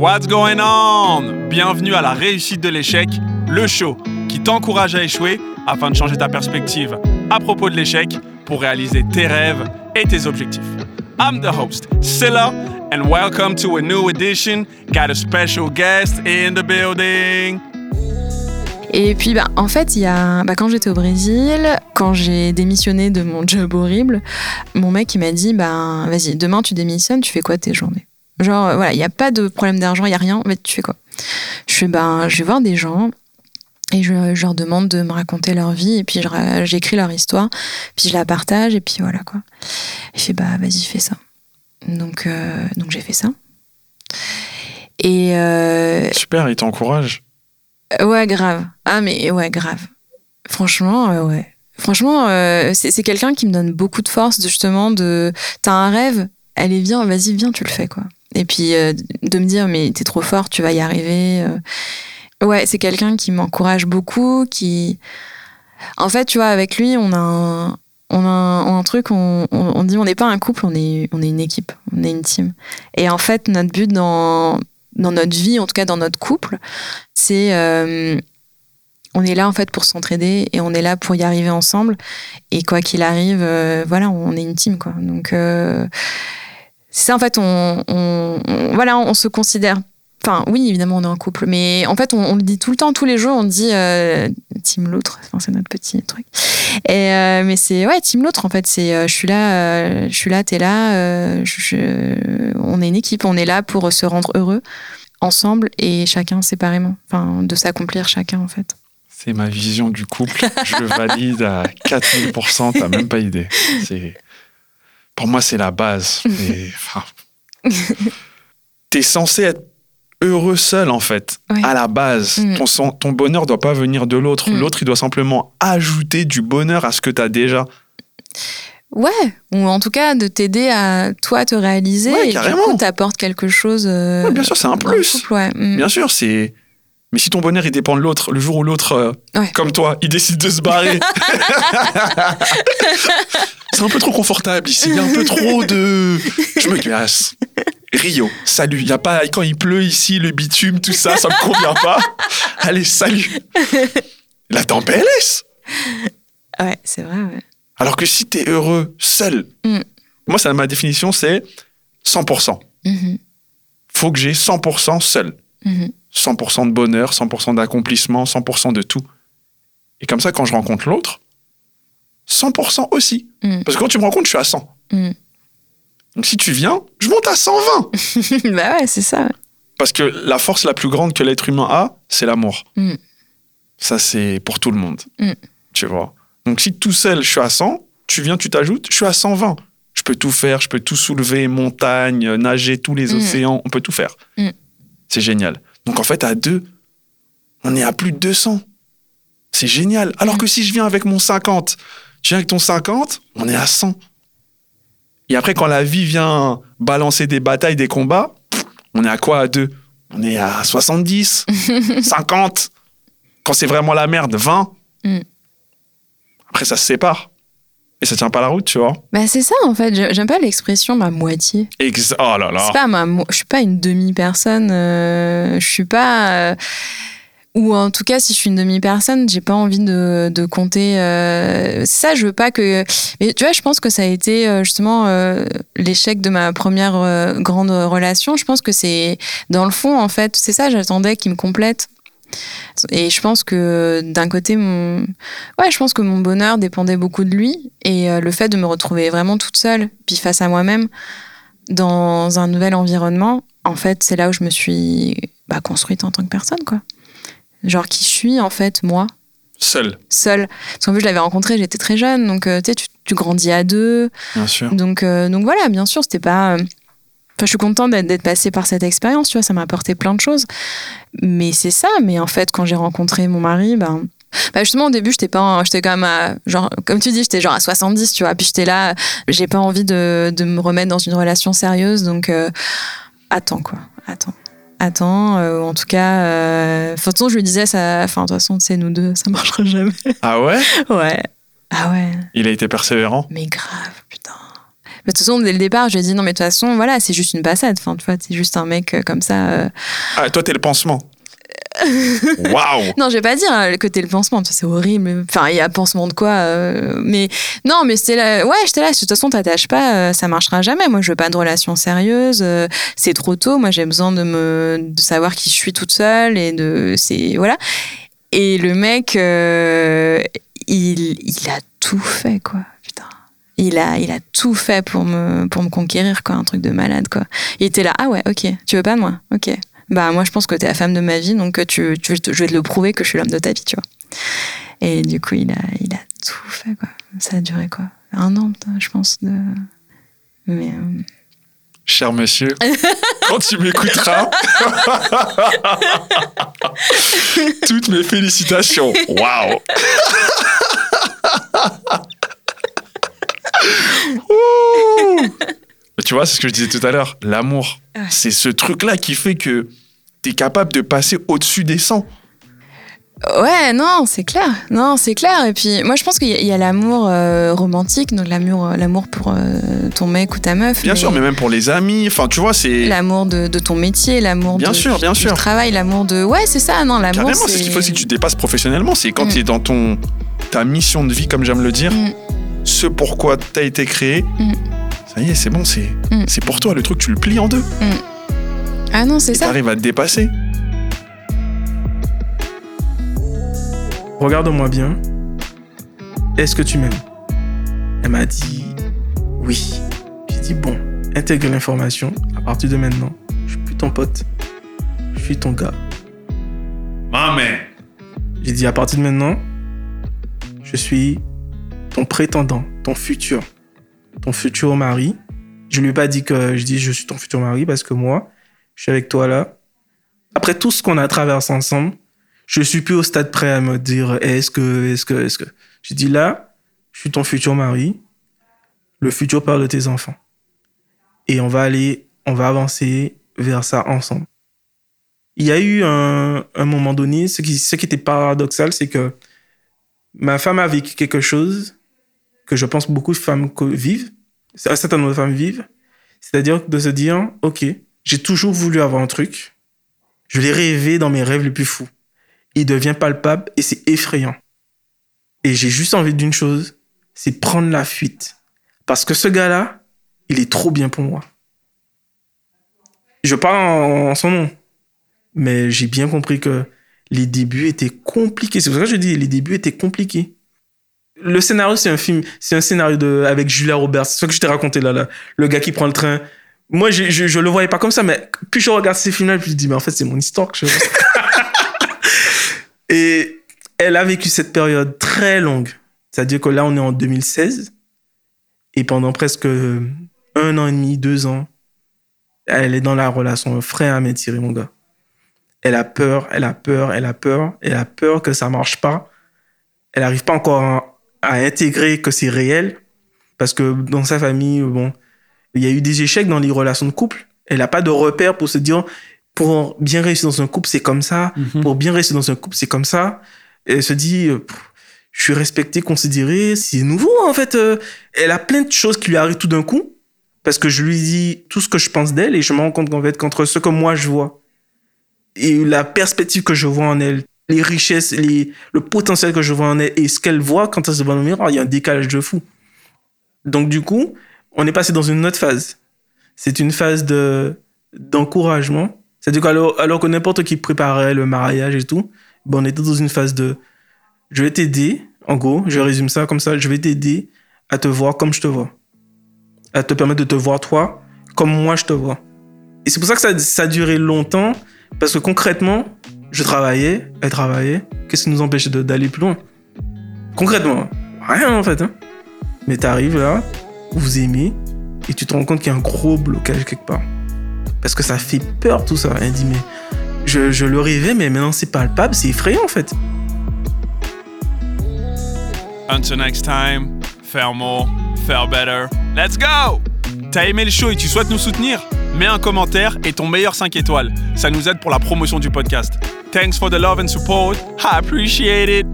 What's going on? Bienvenue à la réussite de l'échec, le show qui t'encourage à échouer afin de changer ta perspective à propos de l'échec pour réaliser tes rêves et tes objectifs. I'm the host, Silla, and welcome to a new edition. Got a special guest in the building. Et puis, bah, en fait, il y a, bah, quand j'étais au Brésil, quand j'ai démissionné de mon job horrible, mon mec, il m'a dit, bah, vas-y, demain, tu démissionnes, tu fais quoi tes journées? Genre, euh, voilà, il n'y a pas de problème d'argent, il n'y a rien, mais tu fais quoi? Je fais, ben, je vais voir des gens, et je, leur demande de me raconter leur vie, et puis j'écris leur histoire, puis je la partage, et puis voilà, quoi. Il fait, bah, vas-y, fais ça. Donc, euh, donc j'ai fait ça. Et. Euh, Super, il t'encourage. Ouais, grave. Ah, mais ouais, grave. Franchement, euh, ouais. Franchement, c'est quelqu'un qui me donne beaucoup de force, justement, de. T'as un rêve, allez, viens, vas-y, viens, tu le fais, quoi. Et puis, euh, de me dire, mais t'es trop fort, tu vas y arriver. Ouais, c'est quelqu'un qui m'encourage beaucoup, qui. En fait, tu vois, avec lui, on a un, on a un, truc, on, on, dit on n'est pas un couple, on est, on est une équipe, on est une team. Et en fait, notre but dans, dans notre vie, en tout cas dans notre couple, c'est euh, on est là en fait pour s'entraider et on est là pour y arriver ensemble. Et quoi qu'il arrive, euh, voilà, on est une team quoi. Donc euh, c'est ça en fait, on, voilà, on se considère Enfin, oui, évidemment, on est en couple, mais en fait, on, le dit tout le temps, tous les jours, on dit euh, team l'autre. c'est notre petit truc. Et euh, mais c'est ouais, team l'autre. En fait, c'est euh, je suis là, je suis là, t'es là. On est une équipe, on est là pour se rendre heureux ensemble et chacun séparément. Enfin, de s'accomplir chacun en fait. C'est ma vision du couple. Je valide à 4000%. T'as même pas idée. C'est pour moi, c'est la base. T'es censé être heureux seul en fait, à la base. Mm. Ton, ton bonheur doit pas venir de l'autre. Mm. L'autre, il doit simplement ajouter du bonheur à ce que tu as déjà. Ouais, ou en tout cas de t'aider à toi te réaliser ouais, et carrément. du coup t'apportes quelque chose. Euh, bien sûr, c'est un plus. Mm. Bien sûr, c'est. Mais si ton bonheur il dépend de l'autre, le jour où l'autre, euh, comme toi, il décide de se barrer, c'est un peu trop confortable ici. Il y a un peu trop de. Je me casse. Rio, salut. Y a pas quand il pleut ici, le bitume, tout ça, ça me convient pas. Allez, salut. La tempête Ouais, c'est vrai. Ouais. Alors que si tu es heureux seul, mm. moi, ça, ma définition, c'est 100%. Mm-hmm. Faut que j'ai 100% seul. 100% mm-hmm. de bonheur, 100% d'accomplissement, 100% de tout. Et comme ça, quand je rencontre l'autre, 100% aussi. Mm. Parce que quand tu me rencontres, je suis à 100. Donc si tu viens, je monte à 120. bah ouais, c'est ça. Parce que la force la plus grande que l'être humain a, c'est l'amour. Mm. Ça, c'est pour tout le monde. Mm. Tu vois. Donc si tout seul, je suis à 100, tu viens, tu t'ajoutes, je suis à 120. Je peux tout faire, je peux tout soulever, montagne, nager tous les mm. océans, on peut tout faire. C'est génial. Donc en fait, à deux, on est à plus de 200. C'est génial. Alors que si je viens avec mon 50, tu viens avec ton 50, on est à 100. Et après, quand la vie vient balancer des batailles, des combats, on est à quoi à deux? On est à 70, 50. Quand c'est vraiment la merde, 20. Mm. Après, ça se sépare. Et ça tient pas la route, tu vois. Bah, c'est ça, en fait. J'aime pas l'expression ma moitié. oh là là. C'est pas ma. Je suis pas une demi-personne. Euh, je suis pas. Euh, ou en tout cas si je suis une demi-personne j'ai pas envie de, de compter euh, ça je veux pas que mais tu vois je pense que ça a été euh, justement euh, l'échec de ma première grande relation je pense que c'est dans le fond en fait c'est ça j'attendais qu'il me complète et je pense que d'un côté mon ouais je pense que mon bonheur dépendait beaucoup de lui et le fait de me retrouver vraiment toute seule puis face à moi-même dans un nouvel environnement en fait c'est là où je me suis bah, construite en tant que personne quoi Genre qui je suis en fait, moi. Seul. Seul. Parce qu'en plus, je l'avais rencontré, j'étais très jeune, donc euh, tu, tu grandis à deux. Bien sûr. Donc, euh, donc voilà, bien sûr, c'était pas. Euh, enfin, je suis contente d'être passée par cette expérience, tu vois, ça m'a apporté plein de choses. Mais c'est ça, mais en fait, quand j'ai rencontré mon mari, ben. Bah justement au début j'étais pas j'étais quand même à genre comme tu dis j'étais genre à 70 tu vois puis j'étais là j'ai pas envie de, de, me remettre dans une relation sérieuse donc attends quoi attends attends, euh, en tout cas, euh, de toute façon, je lui disais, ça, enfin, de toute façon, c'est nous deux, ça marchera jamais. Ah ouais? Ouais. Ah ouais. Il a été persévérant? Mais grave. De toute façon, dès le départ, je lui ai dit non, mais de toute façon, voilà, c'est juste une passade. Enfin, tu vois, c'est juste un mec euh, comme ça. Euh. Ah, toi, t'es le pansement. Waouh Non, je vais pas dire le côté le pansement, c'est horrible. Enfin, il y a pansement de quoi Mais non, mais c'était là. Ouais, j'étais là. De toute façon, t'attaches pas, ça marchera jamais. Moi, je veux pas de relation sérieuse. c'est trop tôt. Moi, j'ai besoin de me de savoir qui je suis toute seule et de c'est voilà. Et le mec, il, il a tout fait, quoi. Il a, il a tout fait pour me, pour me conquérir, quoi. Un truc de malade, quoi. Il était là, ah ouais, ok, tu veux pas de moi? Ok. Bah, moi, je pense que t'es la femme de ma vie, donc tu, tu, je vais te le prouver que je suis l'homme de ta vie, tu vois. Et du coup, il a, il a tout fait, quoi. Ça a duré, quoi Un an, je pense. De... Mais. Euh, Cher monsieur, quand tu m'écouteras, toutes mes félicitations. Waouh tu vois, c'est ce que je disais tout à l'heure. L'amour, c'est ce truc-là qui fait que tu es capable de passer au-dessus des sangs. Ouais, non, c'est clair. Non, c'est clair. Et puis, moi, je pense qu'il y a, l'amour euh, romantique, donc l'amour, euh, l'amour pour euh, ton mec ou ta meuf. Bien sûr, mais même pour les amis. Enfin, tu vois, c'est. L'amour de, ton métier, l'amour bien sûr, bien sûr. du travail, l'amour de. Ouais, c'est ça, non, l'amour. Carrément, c'est ce qu'il faut aussi que tu dépasses professionnellement. C'est quand mm. tu es dans ton, ta mission de vie, comme j'aime le dire, mm. ce pourquoi tu as été créé. Mm. Ça y est, c'est bon, c'est, c'est pour toi. Le truc, tu le plies en deux. Ah non, c'est ça. Tu arrives à te dépasser. Regarde-moi bien. Est-ce que tu m'aimes? Elle m'a dit oui. J'ai dit bon, intègre l'information. À partir de maintenant, je suis plus ton pote. Je suis ton gars. Maman. J'ai dit à partir de maintenant, je suis ton prétendant, ton futur, ton futur mari. Je lui ai pas dit que je dis je suis ton futur mari parce que moi, je suis avec toi là. Après tout ce qu'on a traversé ensemble, je suis plus au stade prêt à me dire est-ce que, est-ce que, est-ce que. Je dis là, je suis ton futur mari, le futur père de tes enfants. Et on va aller, on va avancer vers ça ensemble. Il y a eu un, un moment donné, ce qui, ce qui était paradoxal, c'est que ma femme a vécu quelque chose que je pense beaucoup de femmes vivent, un certain nombre de femmes vivent, c'est-à-dire de se dire, ok, j'ai toujours voulu avoir un truc, je l'ai rêvé dans mes rêves les plus fous il devient palpable et c'est effrayant. Et j'ai juste envie d'une chose, c'est prendre la fuite. Parce que ce gars-là, il est trop bien pour moi. Je parle en, son nom. Mais j'ai bien compris que les débuts étaient compliqués. C'est pour ça que je dis les débuts étaient compliqués. Le scénario, c'est un film, c'est un scénario de, avec Julia Roberts. C'est ce que je t'ai raconté là, là. Le gars qui prend le train. Moi, je, je, le voyais pas comme ça, mais plus je regarde ces films-là, plus je dis, mais en fait, c'est mon histoire que je... Et elle a vécu cette période très longue. C'est-à-dire que là, on est en 2016. Et pendant presque un an et demi, deux ans, elle est dans la relation frère à m'étirer, mon gars. Elle a peur, elle a peur, elle a peur, elle a peur que ça marche pas. Elle n'arrive pas encore à, intégrer que c'est réel. Parce que dans sa famille, bon, il y a eu des échecs dans les relations de couple. Elle n'a pas de repère pour se dire, pour bien réussir dans un couple, c'est comme ça. Mhm. Pour bien réussir dans un couple, c'est comme ça. Et elle se dit, euh, je suis respectée, considérée. C'est nouveau, en fait. Euh. elle a plein de choses qui lui arrivent tout d'un coup. Parce que je lui dis tout ce que je pense d'elle et je me rends compte qu'en fait, qu'entre ce que moi je vois et la perspective que je vois en elle, les richesses, le potentiel que je vois en elle et ce qu'elle voit quand elle se voit dans le miroir, il y a un décalage de fou. Donc, du coup, on est passé dans une autre phase. C'est une phase de, d'encouragement c'est-à-dire qu'alors alors que n'importe qui préparait le mariage et tout, bon, on était dans une phase de je vais t'aider, en gros, je résume ça comme ça, je vais t'aider à te voir comme je te vois. À te permettre de te voir toi comme moi je te vois. Et c'est pour ça que ça a duré longtemps, parce que concrètement, je travaillais, elle travaillait. Qu'est-ce qui nous empêche d'aller plus loin? Concrètement, rien en fait. Hein. Mais t'arrives là, vous aimez, et tu te rends compte qu'il y a un gros blocage quelque part. Parce que ça fait peur tout ça. Elle dit, mais je, le rêvais, mais maintenant c'est palpable, c'est effrayant en fait. Until next time, faire more, faire better. Let's go! T'as aimé le show et tu souhaites nous soutenir? Mets un commentaire et ton meilleur 5 étoiles. Ça nous aide pour la promotion du podcast. Thanks for the love and support. I appreciate it.